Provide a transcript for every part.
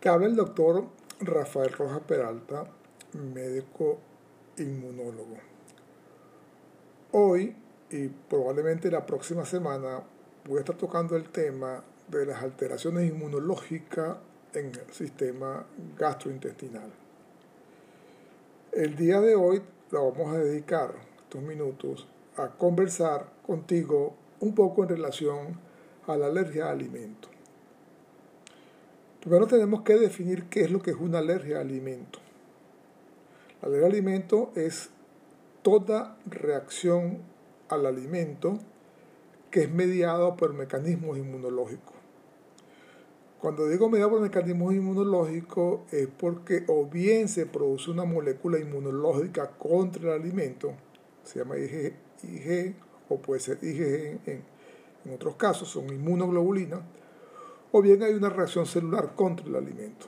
Que habla el doctor Rafael Rojas Peralta, médico inmunólogo. Hoy y probablemente la próxima semana voy a estar tocando el tema de las alteraciones inmunológicas en el sistema gastrointestinal. El día de hoy lo vamos a dedicar estos minutos a conversar contigo un poco en relación a la alergia a alimentos. Primero tenemos que definir qué es lo que es una alergia a alimento. La alergia a alimento es toda reacción al alimento que es mediado por mecanismos inmunológicos. Cuando digo mediado por mecanismos inmunológicos es porque o bien se produce una molécula inmunológica contra el alimento, se llama IG, o puede ser IgG en, en otros casos, son inmunoglobulinas, o bien hay una reacción celular contra el alimento.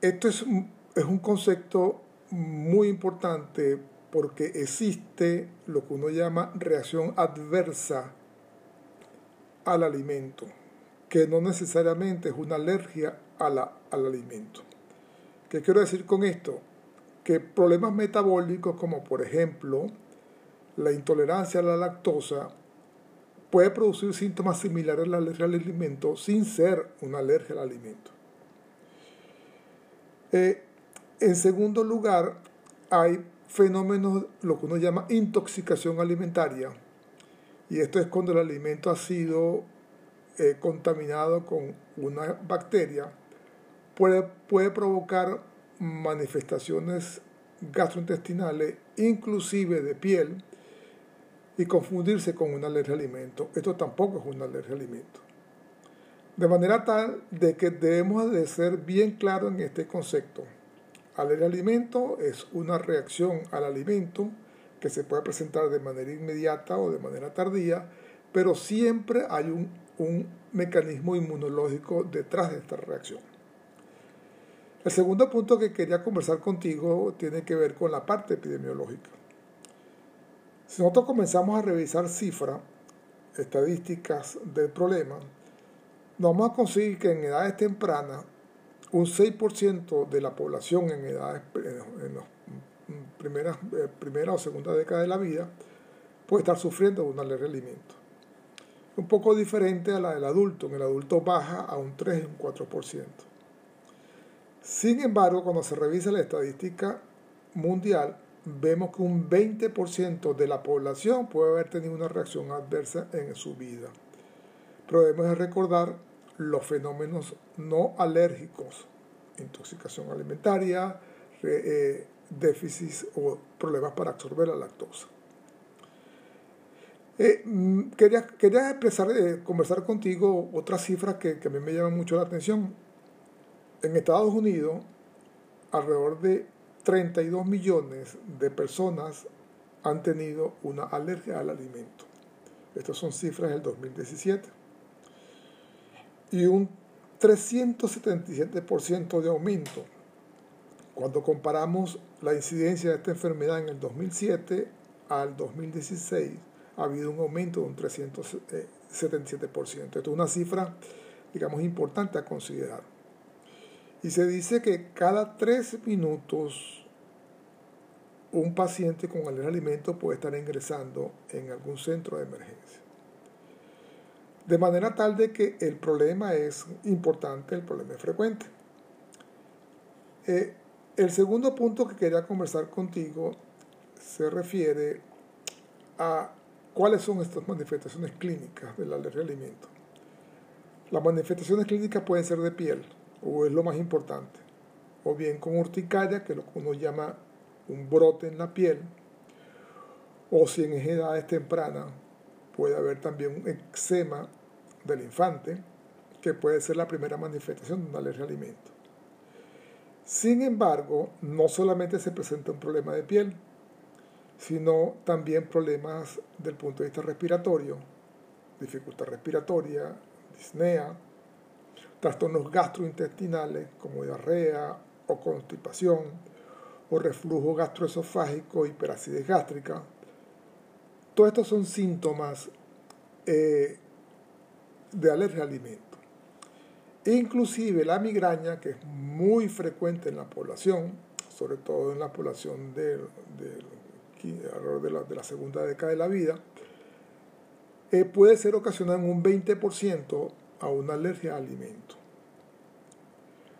Esto es, es un concepto muy importante porque existe lo que uno llama reacción adversa al alimento, que no necesariamente es una alergia a la, al alimento. ¿Qué quiero decir con esto? Que problemas metabólicos como por ejemplo la intolerancia a la lactosa puede producir síntomas similares a la alergia al alimento sin ser una alergia al alimento. Eh, en segundo lugar, hay fenómenos, lo que uno llama intoxicación alimentaria, y esto es cuando el alimento ha sido eh, contaminado con una bacteria, puede, puede provocar manifestaciones gastrointestinales, inclusive de piel, y confundirse con una alergia al alimento. Esto tampoco es una alergia al alimento. De manera tal de que debemos de ser bien claros en este concepto. Alergia al alimento es una reacción al alimento que se puede presentar de manera inmediata o de manera tardía, pero siempre hay un, un mecanismo inmunológico detrás de esta reacción. El segundo punto que quería conversar contigo tiene que ver con la parte epidemiológica. Si nosotros comenzamos a revisar cifras, estadísticas del problema, nos vamos a conseguir que en edades tempranas un 6% de la población en edades en las primeras, eh, primera o segunda década de la vida puede estar sufriendo de una alergia al alimento. Un poco diferente a la del adulto. En el adulto baja a un 3 un 4%. Sin embargo, cuando se revisa la estadística mundial, vemos que un 20% de la población puede haber tenido una reacción adversa en su vida. Pero debemos recordar los fenómenos no alérgicos, intoxicación alimentaria, eh, déficits o problemas para absorber la lactosa. Eh, mm, quería, quería expresar, eh, conversar contigo otras cifras que, que a mí me llaman mucho la atención. En Estados Unidos, alrededor de 32 millones de personas han tenido una alergia al alimento. Estas son cifras del 2017. Y un 377% de aumento cuando comparamos la incidencia de esta enfermedad en el 2007 al 2016 ha habido un aumento de un 377%. Esto es una cifra, digamos, importante a considerar. Y se dice que cada tres minutos un paciente con alergia al alimento puede estar ingresando en algún centro de emergencia. De manera tal de que el problema es importante, el problema es frecuente. Eh, el segundo punto que quería conversar contigo se refiere a cuáles son estas manifestaciones clínicas de la alergia al alimento. Las manifestaciones clínicas pueden ser de piel, o es lo más importante, o bien con urticaria, que es lo que uno llama un brote en la piel, o si en edades tempranas puede haber también un eczema del infante, que puede ser la primera manifestación de una alergia al alimento. Sin embargo, no solamente se presenta un problema de piel, sino también problemas del punto de vista respiratorio, dificultad respiratoria, disnea, trastornos gastrointestinales como diarrea o constipación, o reflujo gastroesofágico, hiperacidez gástrica. Todos estos son síntomas eh, de alergia al alimento. Inclusive la migraña, que es muy frecuente en la población, sobre todo en la población de, de, la, segunda década de la vida, eh, puede ser ocasionada en un 20% a una alergia al alimento.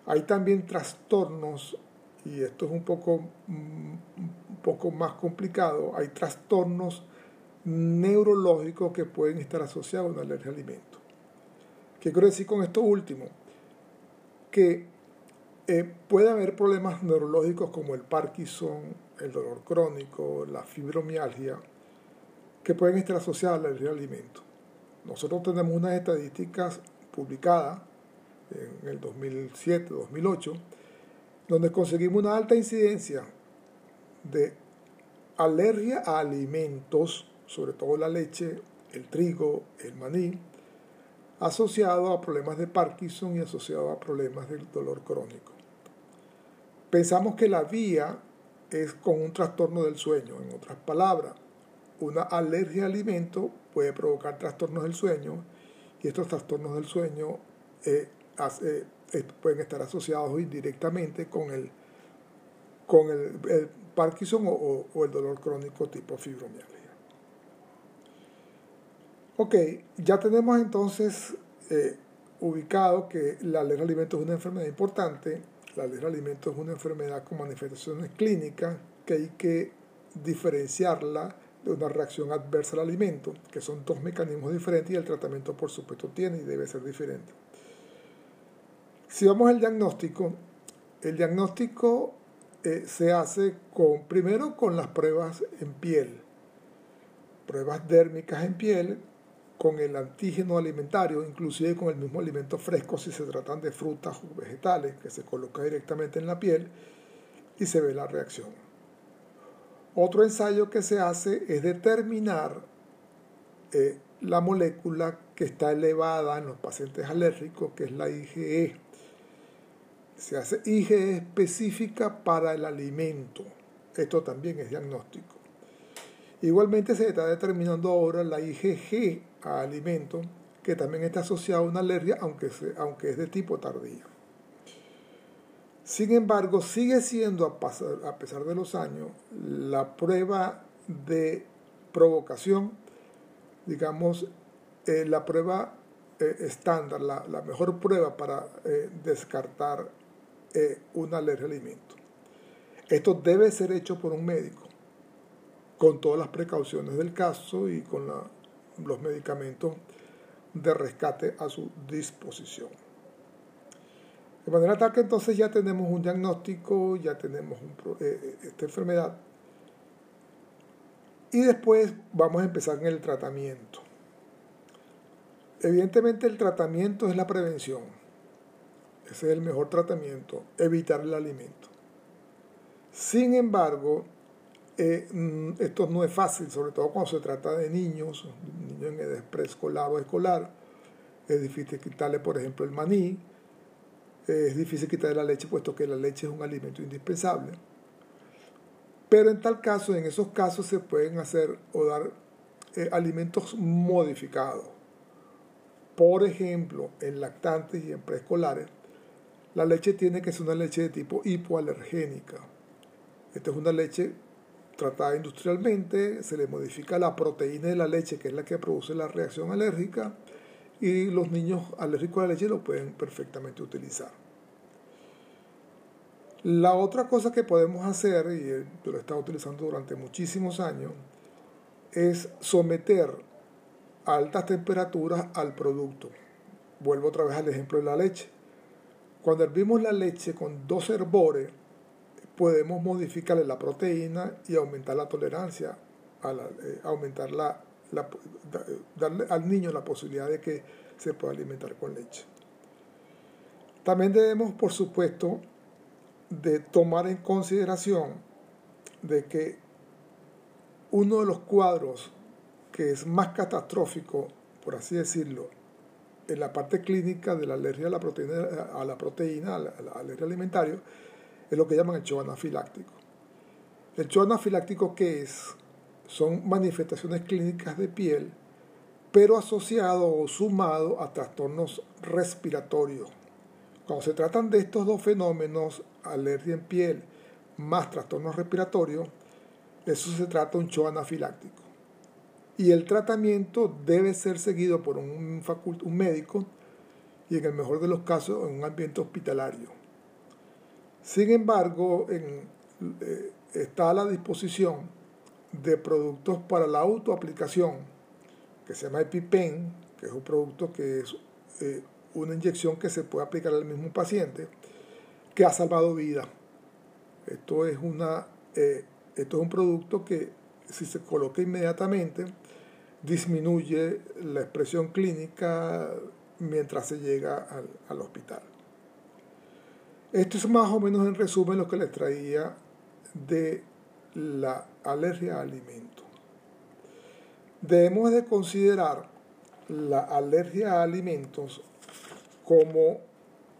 Hay también trastornos, y esto es un poco, un poco más complicado, hay trastornos neurológicos que pueden estar asociados a una alergia al alimento. ¿Qué quiero decir con esto último? Que eh, puede haber problemas neurológicos como el Parkinson, el dolor crónico, la fibromialgia, que pueden estar asociadas a la alergia al alimento. Nosotros tenemos unas estadísticas publicadas en el 2007-2008, donde conseguimos una alta incidencia de alergia a alimentos, sobre todo la leche, el trigo, el maní, asociado a problemas de Parkinson y asociado a problemas del dolor crónico. Pensamos que la vía es con un trastorno del sueño, en otras palabras, una alergia al alimento puede provocar trastornos del sueño y estos trastornos del sueño eh, eh, pueden estar asociados indirectamente con el, con el, Parkinson o, el dolor crónico tipo fibromialgia. Ok, ya tenemos entonces eh, ubicado que la alergia al alimento es una enfermedad importante. La alergia al alimento es una enfermedad con manifestaciones clínicas que hay que diferenciarla de una reacción adversa al alimento, que son dos mecanismos diferentes y el tratamiento por supuesto tiene y debe ser diferente. Si vamos al diagnóstico, el diagnóstico eh, se hace con, primero con las pruebas en piel, pruebas dérmicas en piel, con el antígeno alimentario, inclusive con el mismo alimento fresco si se tratan de frutas o vegetales, que se coloca directamente en la piel y se ve la reacción. Otro ensayo que se hace es determinar eh, la molécula que está elevada en los pacientes alérgicos, que es la IgE. Se hace IgE específica para el alimento. Esto también es diagnóstico. Igualmente se está determinando ahora la IgG a alimento, que también está asociada a una alergia, aunque, aunque es de tipo tardío. Sin embargo, sigue siendo, a, pesar de los años, la prueba de provocación, digamos, eh, la prueba eh, estándar, la, mejor prueba para eh, descartar una alergia al alimento. Esto debe ser hecho por un médico, con todas las precauciones del caso y con los medicamentos de rescate a su disposición. De manera tal que entonces ya tenemos un diagnóstico, ya tenemos eh, eh, esta enfermedad. Y después vamos a empezar en el tratamiento. Evidentemente el tratamiento es la prevención. Ese es el mejor tratamiento, evitar el alimento. Sin embargo, eh, mm, esto no es fácil, sobre todo cuando se trata de niños, niños en edad preescolar o escolar. Es difícil quitarle, por ejemplo, el maní, es difícil quitar la leche puesto que la leche es un alimento indispensable. Pero en tal caso, en esos casos se pueden hacer o dar eh, alimentos modificados. Por ejemplo, en lactantes y en preescolares, la leche tiene que ser una leche de tipo hipoalergénica. Esta es una leche tratada industrialmente, se le modifica la proteína de la leche, que es la que produce la reacción alérgica, y los niños alérgicos a la leche lo pueden perfectamente utilizar. La otra cosa que podemos hacer, y yo lo he estado utilizando durante muchísimos años, es someter altas temperaturas al producto. Vuelvo otra vez al ejemplo de la leche. Cuando hervimos la leche con dos herbores, podemos modificarle la proteína y aumentar la tolerancia, a eh, aumentar la, darle al niño la posibilidad de que se pueda alimentar con leche. También debemos, por supuesto, de tomar en consideración de que uno de los cuadros que es más catastrófico, por así decirlo, en la parte clínica de la alergia a la proteína, a la, proteína, a la, alergia alimentaria, es lo que llaman el shock anafiláctico. El shock anafiláctico, ¿qué es? Son manifestaciones clínicas de piel, pero asociado o sumado a trastornos respiratorios, Cuando se tratan de estos dos fenómenos, alergia en piel más trastornos respiratorios, eso se trata de un shock anafiláctico. Y el tratamiento debe ser seguido por un, un médico y en el mejor de los casos en un ambiente hospitalario. Sin embargo, eh, está a la disposición de productos para la autoaplicación, que se llama EpiPen, que es un producto que es eh, una inyección que se puede aplicar al mismo paciente, que ha salvado vida. Esto es, una, eh, esto es un producto que si se coloca inmediatamente disminuye la expresión clínica mientras se llega al, hospital. Esto es más o menos en resumen lo que les traía de la alergia a alimentos. Debemos de considerar la alergia a alimentos como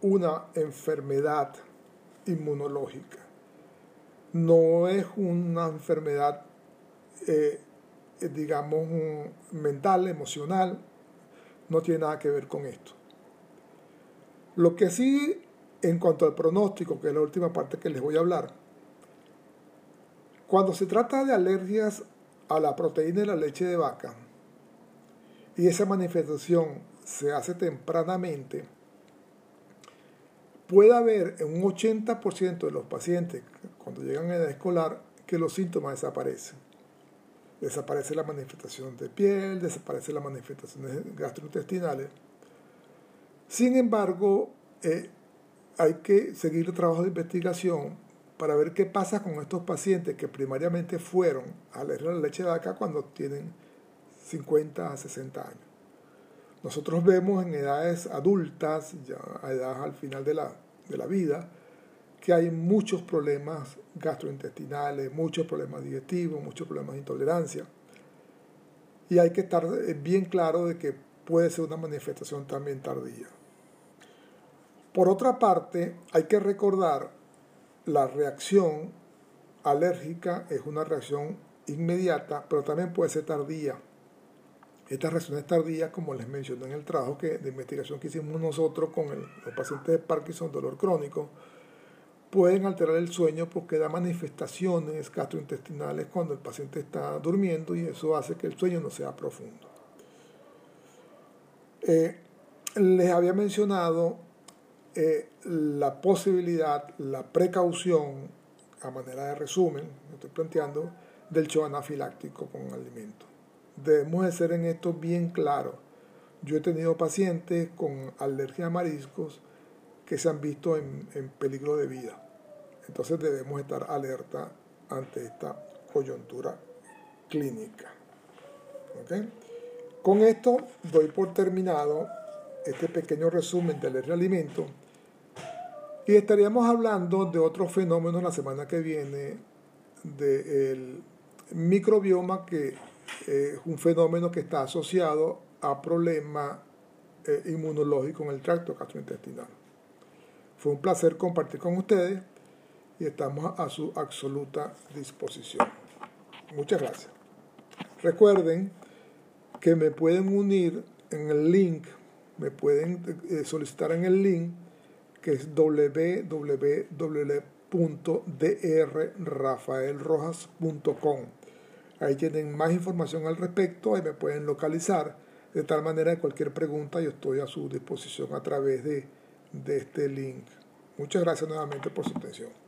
una enfermedad inmunológica. No es una enfermedad, eh, digamos, mental, emocional, no tiene nada que ver con esto. Lo que sí, en cuanto al pronóstico, que es la última parte que les voy a hablar, cuando se trata de alergias a la proteína de la leche de vaca y esa manifestación se hace tempranamente, puede haber en un 80% de los pacientes cuando llegan a edad escolar que los síntomas desaparecen desaparece la manifestación de piel, desaparece las manifestaciones gastrointestinales. Sin embargo, eh, hay que seguir el trabajo de investigación para ver qué pasa con estos pacientes que primariamente fueron a la leche de vaca cuando tienen 50 a 60 años. Nosotros vemos en edades adultas, ya a edad al final de la, de la vida, que hay muchos problemas gastrointestinales, muchos problemas digestivos, muchos problemas de intolerancia. Y hay que estar eh, bien claro de que puede ser una manifestación también tardía. Por otra parte, hay que recordar la reacción alérgica es una reacción inmediata, pero también puede ser tardía. Estas reacciones tardías, como les mencioné en el trabajo que, de investigación que hicimos nosotros con los pacientes de Parkinson, dolor crónico, pueden alterar el sueño porque da manifestaciones gastrointestinales cuando el paciente está durmiendo y eso hace que el sueño no sea profundo. Eh, les había mencionado eh, la posibilidad, la precaución, a manera de resumen, me estoy planteando, del shock anafiláctico con alimento. Debemos de ser en esto bien claros. Yo he tenido pacientes con alergia a mariscos que se han visto en, en peligro de vida. Entonces debemos estar alerta ante esta coyuntura clínica. Con esto doy por terminado este pequeño resumen del alimento y estaríamos hablando de otro fenómeno la semana que viene del microbioma que es un fenómeno que está asociado a problemas eh, inmunológicos en el tracto gastrointestinal. Fue un placer compartir con ustedes y estamos a su absoluta disposición. Muchas gracias. Recuerden que me pueden unir en el link, me pueden eh, solicitar en el link que es www.drrafaelrojas.com. Ahí tienen más información al respecto, ahí me pueden localizar. De tal manera que cualquier pregunta yo estoy a su disposición a través de, de este link. Muchas gracias nuevamente por su atención.